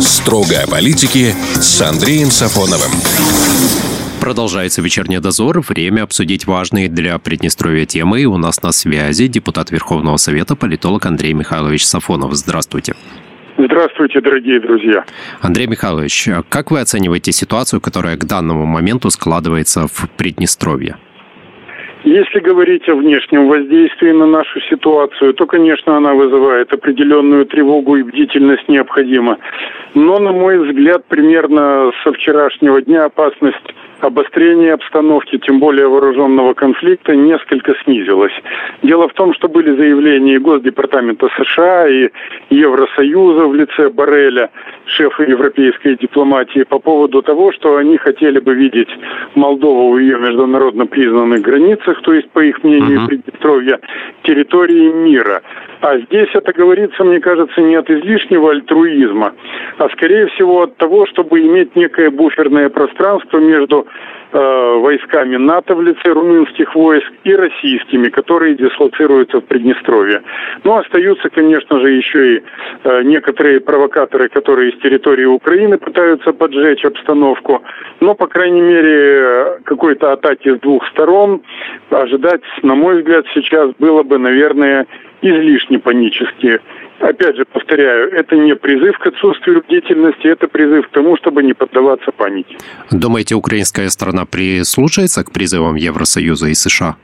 Строго о политике с Андреем Сафоновым. Продолжается вечерний дозор. Время обсудить важные для Приднестровья темы. И у нас на связи депутат Верховного Совета, политолог Андрей Михайлович Сафонов. Здравствуйте. Здравствуйте, дорогие друзья. Андрей Михайлович, как вы оцениваете ситуацию, которая к данному моменту складывается в Приднестровье? Если говорить о внешнем воздействии на нашу ситуацию, то, конечно, она вызывает определенную тревогу и бдительность необходима. Но, на мой взгляд, примерно со вчерашнего дня опасность обострение обстановки, тем более вооруженного конфликта, несколько снизилось. Дело в том, что были заявления и Госдепартамента США, и Евросоюза в лице Барреля, шефа европейской дипломатии, по поводу того, что они хотели бы видеть Молдову в ее международно признанных границах, то есть, по их мнению, uh-huh. Приднестровья, территории мира. А здесь это говорится, мне кажется, не от излишнего альтруизма, а скорее всего от того, чтобы иметь некое буферное пространство между Э, войсками НАТО в лице румынских войск и российскими, которые дислоцируются в Приднестровье. Ну, остаются, конечно же, еще и э, некоторые провокаторы, которые из территории Украины пытаются поджечь обстановку. Но, по крайней мере, какой-то атаки с двух сторон ожидать, на мой взгляд, сейчас было бы, наверное, излишне панически. Опять же, повторяю, это не призыв к отсутствию бдительности, это призыв к тому, чтобы не поддаваться панике. Думаете, украинская сторона прислушается к призывам Евросоюза и США?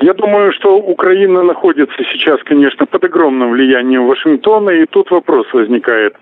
Я думаю, что Украина находится сейчас, конечно, под огромным влиянием Вашингтона, и тут вопрос возникает,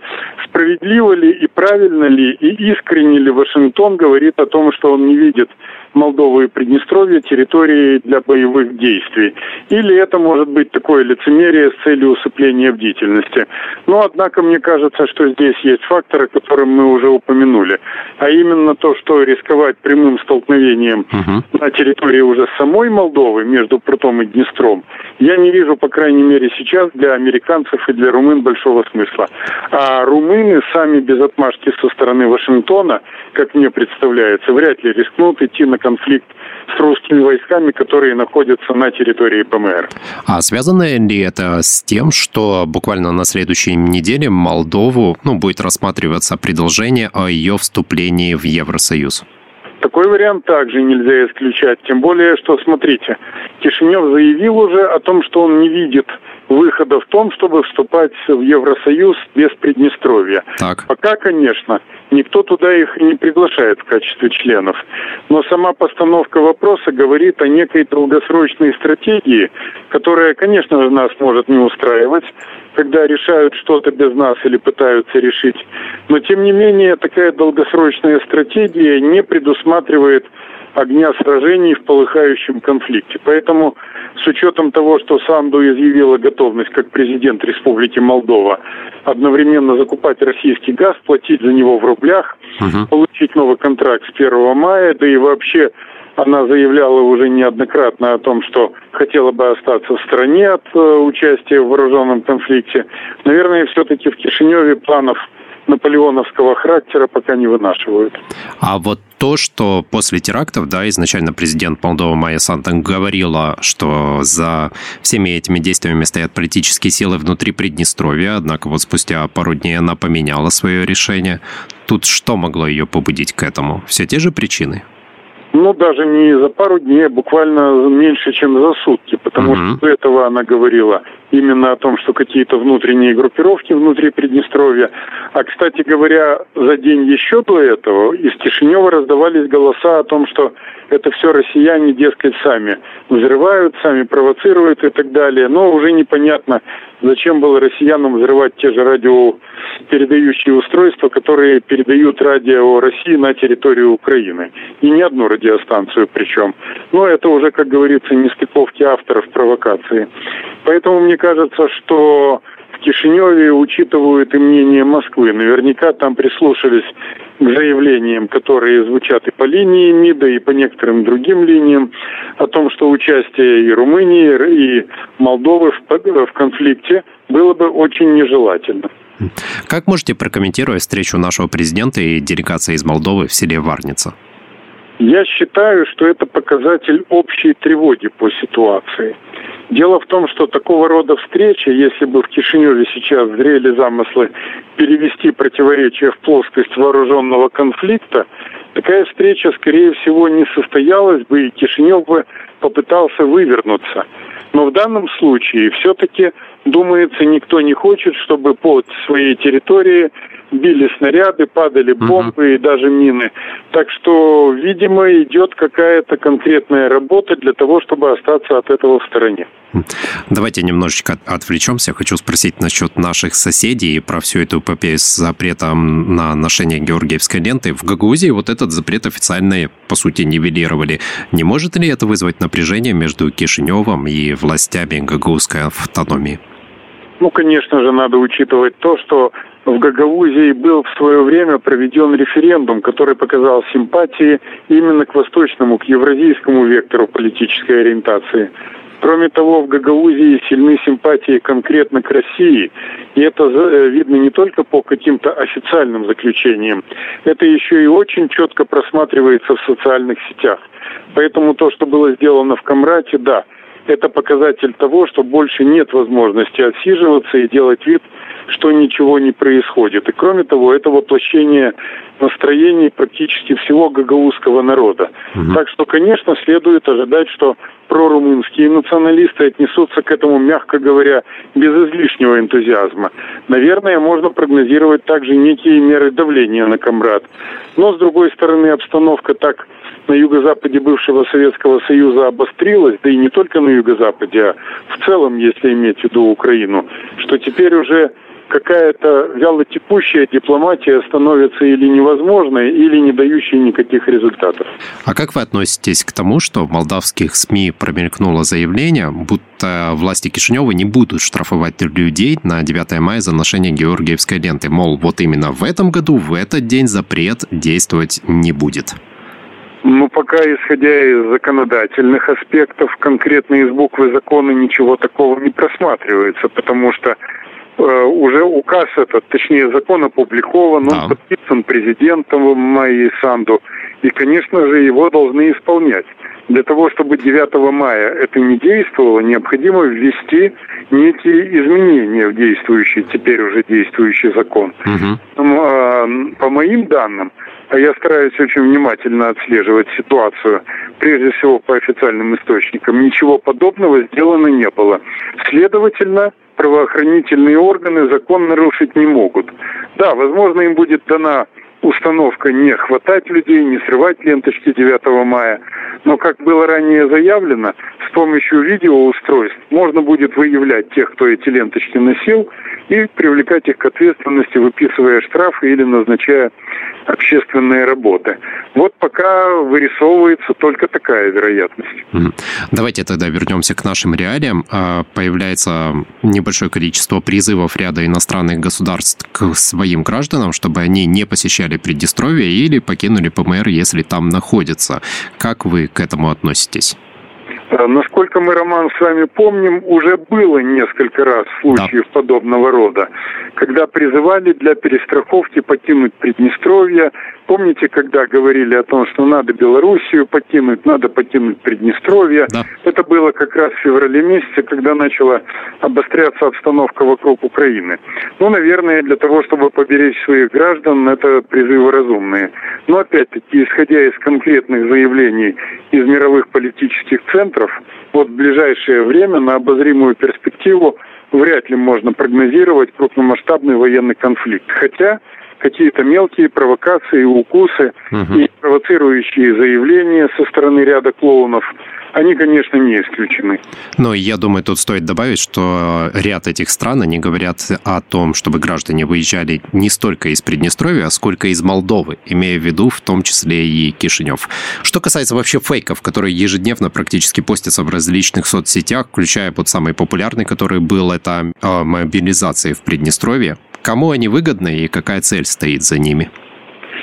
справедливо ли и правильно ли и искренне ли Вашингтон говорит о том, что он не видит Молдовы и Приднестровья территории для боевых действий. Или это может быть такое лицемерие с целью усыпления бдительности. Но, однако, мне кажется, что здесь есть факторы, которые мы уже упомянули. А именно то, что рисковать прямым столкновением uh-huh. на территории уже самой Молдовы между Прутом и Днестром, я не вижу, по крайней мере, сейчас для американцев и для румын большого смысла. А румыны сами без отмашки со стороны Вашингтона, как мне представляется, вряд ли рискнут идти на конфликт с русскими войсками, которые находятся на территории ПМР. А связано ли это с тем, что буквально на следующей неделе Молдову ну, будет рассматриваться предложение о ее вступлении в Евросоюз? Такой вариант также нельзя исключать. Тем более, что, смотрите, Кишинев заявил уже о том, что он не видит выхода в том, чтобы вступать в Евросоюз без Приднестровья. Так. Пока, конечно, никто туда их не приглашает в качестве членов. Но сама постановка вопроса говорит о некой долгосрочной стратегии, которая, конечно же, нас может не устраивать, когда решают что-то без нас или пытаются решить. Но, тем не менее, такая долгосрочная стратегия не предусматривает огня сражений в полыхающем конфликте. Поэтому с учетом того, что Санду изъявила готовность как президент Республики Молдова одновременно закупать российский газ, платить за него в рублях, угу. получить новый контракт с 1 мая, да и вообще она заявляла уже неоднократно о том, что хотела бы остаться в стране от э, участия в вооруженном конфликте. Наверное, все-таки в Кишиневе планов наполеоновского характера пока не вынашивают. А вот то, что после терактов, да, изначально президент Молдовы Майя Санта говорила, что за всеми этими действиями стоят политические силы внутри Приднестровья, однако вот спустя пару дней она поменяла свое решение. Тут что могло ее побудить к этому? Все те же причины? Ну, даже не за пару дней, а буквально меньше, чем за сутки, потому угу. что до этого она говорила именно о том, что какие-то внутренние группировки внутри Приднестровья. А, кстати говоря, за день еще до этого из Кишинева раздавались голоса о том, что это все россияне, дескать, сами взрывают, сами провоцируют и так далее. Но уже непонятно, зачем было россиянам взрывать те же радиопередающие устройства, которые передают радио России на территорию Украины. И не одну радиостанцию причем. Но это уже, как говорится, не стыковки авторов провокации. Поэтому мне кажется, что Кишиневе учитывают и мнение Москвы. Наверняка там прислушались к заявлениям, которые звучат и по линии МИДа, и по некоторым другим линиям, о том, что участие и Румынии, и Молдовы в, конфликте было бы очень нежелательно. Как можете прокомментировать встречу нашего президента и делегации из Молдовы в селе Варница? Я считаю, что это показатель общей тревоги по ситуации. Дело в том, что такого рода встречи, если бы в Кишиневе сейчас зрели замыслы перевести противоречия в плоскость вооруженного конфликта, такая встреча, скорее всего, не состоялась бы, и Кишинев бы попытался вывернуться. Но в данном случае все-таки, думается, никто не хочет, чтобы под своей территорией били снаряды, падали бомбы uh и даже мины. Так что, видимо, идет какая-то конкретная работа для того, чтобы остаться от этого в стороне. Давайте немножечко отвлечемся. Хочу спросить насчет наших соседей и про всю эту эпопею с запретом на ношение георгиевской ленты. В Гагаузии вот этот запрет официально, по сути, нивелировали. Не может ли это вызвать напряжение между Кишиневым и властями гагаузской автономии? Ну, конечно же, надо учитывать то, что в Гагаузии был в свое время проведен референдум, который показал симпатии именно к восточному, к евразийскому вектору политической ориентации. Кроме того, в Гагаузии сильны симпатии конкретно к России. И это э, видно не только по каким-то официальным заключениям. Это еще и очень четко просматривается в социальных сетях. Поэтому то, что было сделано в Камрате, да, это показатель того, что больше нет возможности отсиживаться и делать вид, что ничего не происходит. И кроме того, это воплощение настроений практически всего гагаузского народа. Угу. Так что, конечно, следует ожидать, что прорумынские националисты отнесутся к этому, мягко говоря, без излишнего энтузиазма. Наверное, можно прогнозировать также некие меры давления на Камрад. Но, с другой стороны, обстановка так на юго-западе бывшего Советского Союза обострилась, да и не только на юго-западе, а в целом, если иметь в виду Украину, что теперь уже какая-то вялотекущая дипломатия становится или невозможной, или не дающей никаких результатов. А как вы относитесь к тому, что в молдавских СМИ промелькнуло заявление, будто власти Кишинева не будут штрафовать людей на 9 мая за ношение георгиевской ленты? Мол, вот именно в этом году, в этот день запрет действовать не будет. Ну, пока, исходя из законодательных аспектов, конкретно из буквы закона ничего такого не просматривается, потому что уже указ этот, точнее закон опубликован, он подписан президентом Майи Санду, и, конечно же, его должны исполнять. Для того, чтобы 9 мая это не действовало, необходимо ввести некие изменения в действующий, теперь уже действующий закон. Угу. По моим данным, а я стараюсь очень внимательно отслеживать ситуацию, прежде всего по официальным источникам, ничего подобного сделано не было. Следовательно, правоохранительные органы закон нарушить не могут. Да, возможно, им будет дана установка не хватать людей, не срывать ленточки 9 мая. Но, как было ранее заявлено, с помощью видеоустройств можно будет выявлять тех, кто эти ленточки носил, и привлекать их к ответственности, выписывая штрафы или назначая общественные работы. Вот пока вырисовывается только такая вероятность. Давайте тогда вернемся к нашим реалиям. А, появляется небольшое количество призывов ряда иностранных государств к своим гражданам, чтобы они не посещали Приднестровье или покинули ПМР, если там находятся. Как вы к этому относитесь? Э, насколько мы, Роман, с вами помним, уже было несколько раз случаев да. подобного рода, когда призывали для перестраховки покинуть Приднестровье, Помните, когда говорили о том, что надо Белоруссию покинуть, надо покинуть Приднестровье? Да. Это было как раз в феврале месяце, когда начала обостряться обстановка вокруг Украины. Ну, наверное, для того, чтобы поберечь своих граждан, это призывы разумные. Но опять-таки, исходя из конкретных заявлений из мировых политических центров, вот в ближайшее время на обозримую перспективу вряд ли можно прогнозировать крупномасштабный военный конфликт. Хотя какие-то мелкие провокации, укусы угу. и провоцирующие заявления со стороны ряда клоунов – они, конечно, не исключены. Но я думаю, тут стоит добавить, что ряд этих стран, они говорят о том, чтобы граждане выезжали не столько из Приднестровья, сколько из Молдовы, имея в виду в том числе и Кишинев. Что касается вообще фейков, которые ежедневно практически постятся в различных соцсетях, включая под самый популярный, который был, это э, мобилизация в Приднестровье, кому они выгодны и какая цель стоит за ними?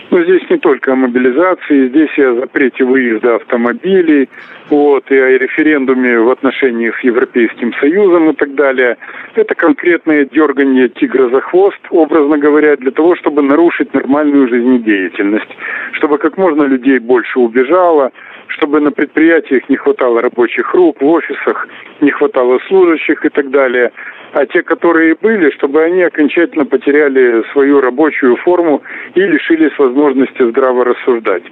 Но здесь не только о мобилизации, здесь и о запрете выезда автомобилей, вот, и о референдуме в отношениях с Европейским Союзом и так далее. Это конкретное дергание тигра за хвост, образно говоря, для того, чтобы нарушить нормальную жизнедеятельность, чтобы как можно людей больше убежало, чтобы на предприятиях не хватало рабочих рук, в офисах не хватало служащих и так далее а те, которые были, чтобы они окончательно потеряли свою рабочую форму и лишились возможности здраво рассуждать.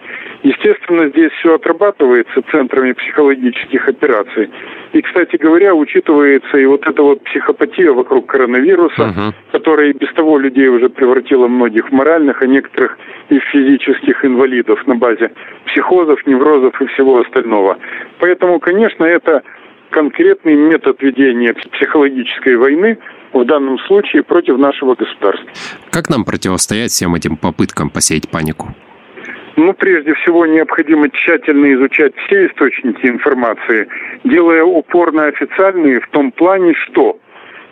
Естественно, здесь все отрабатывается центрами психологических операций. И, кстати говоря, учитывается и вот эта вот психопатия вокруг коронавируса, uh-huh. которая и без того людей уже превратила многих в моральных, а некоторых и в физических инвалидов на базе психозов, неврозов и всего остального. Поэтому, конечно, это конкретный метод ведения психологической войны в данном случае против нашего государства. Как нам противостоять всем этим попыткам посеять панику? Ну, прежде всего, необходимо тщательно изучать все источники информации, делая упор на официальные в том плане, что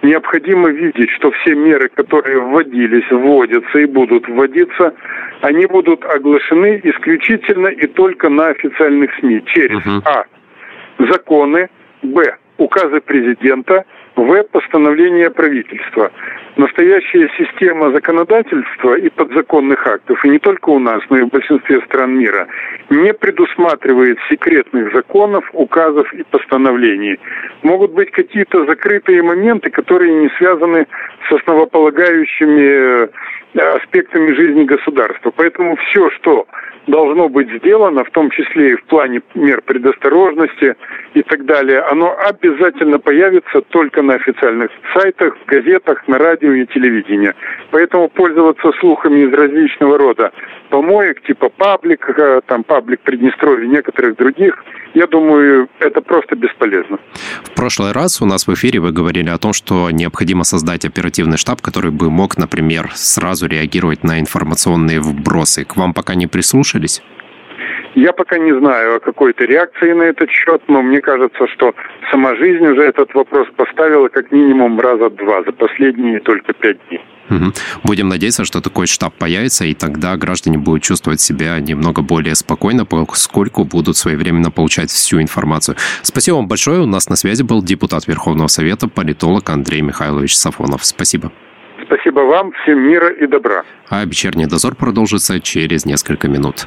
необходимо видеть, что все меры, которые вводились, вводятся и будут вводиться, они будут оглашены исключительно и только на официальных СМИ через uh-huh. а. законы, Б. Указы президента. В. Постановление правительства. Настоящая система законодательства и подзаконных актов, и не только у нас, но и в большинстве стран мира, не предусматривает секретных законов, указов и постановлений. Могут быть какие-то закрытые моменты, которые не связаны с основополагающими э, аспектами жизни государства. Поэтому все, что должно быть сделано, в том числе и в плане мер предосторожности и так далее, оно обязательно появится только на официальных сайтах, газетах, на радио и телевидении. Поэтому пользоваться слухами из различного рода помоек, типа паблик, э, там паблик Приднестровья, некоторых других, я думаю, это просто бесполезно. В прошлый раз у нас в эфире вы говорили о том, что необходимо создать оперативный штаб, который бы мог, например, сразу реагировать на информационные вбросы. К вам пока не прислушались? Я пока не знаю о какой-то реакции на этот счет, но мне кажется, что сама жизнь уже этот вопрос поставила как минимум раза два за последние только пять дней. Угу. Будем надеяться, что такой штаб появится, и тогда граждане будут чувствовать себя немного более спокойно, поскольку будут своевременно получать всю информацию. Спасибо вам большое. У нас на связи был депутат Верховного Совета, политолог Андрей Михайлович Сафонов. Спасибо. Спасибо вам. Всем мира и добра. А вечерний дозор продолжится через несколько минут.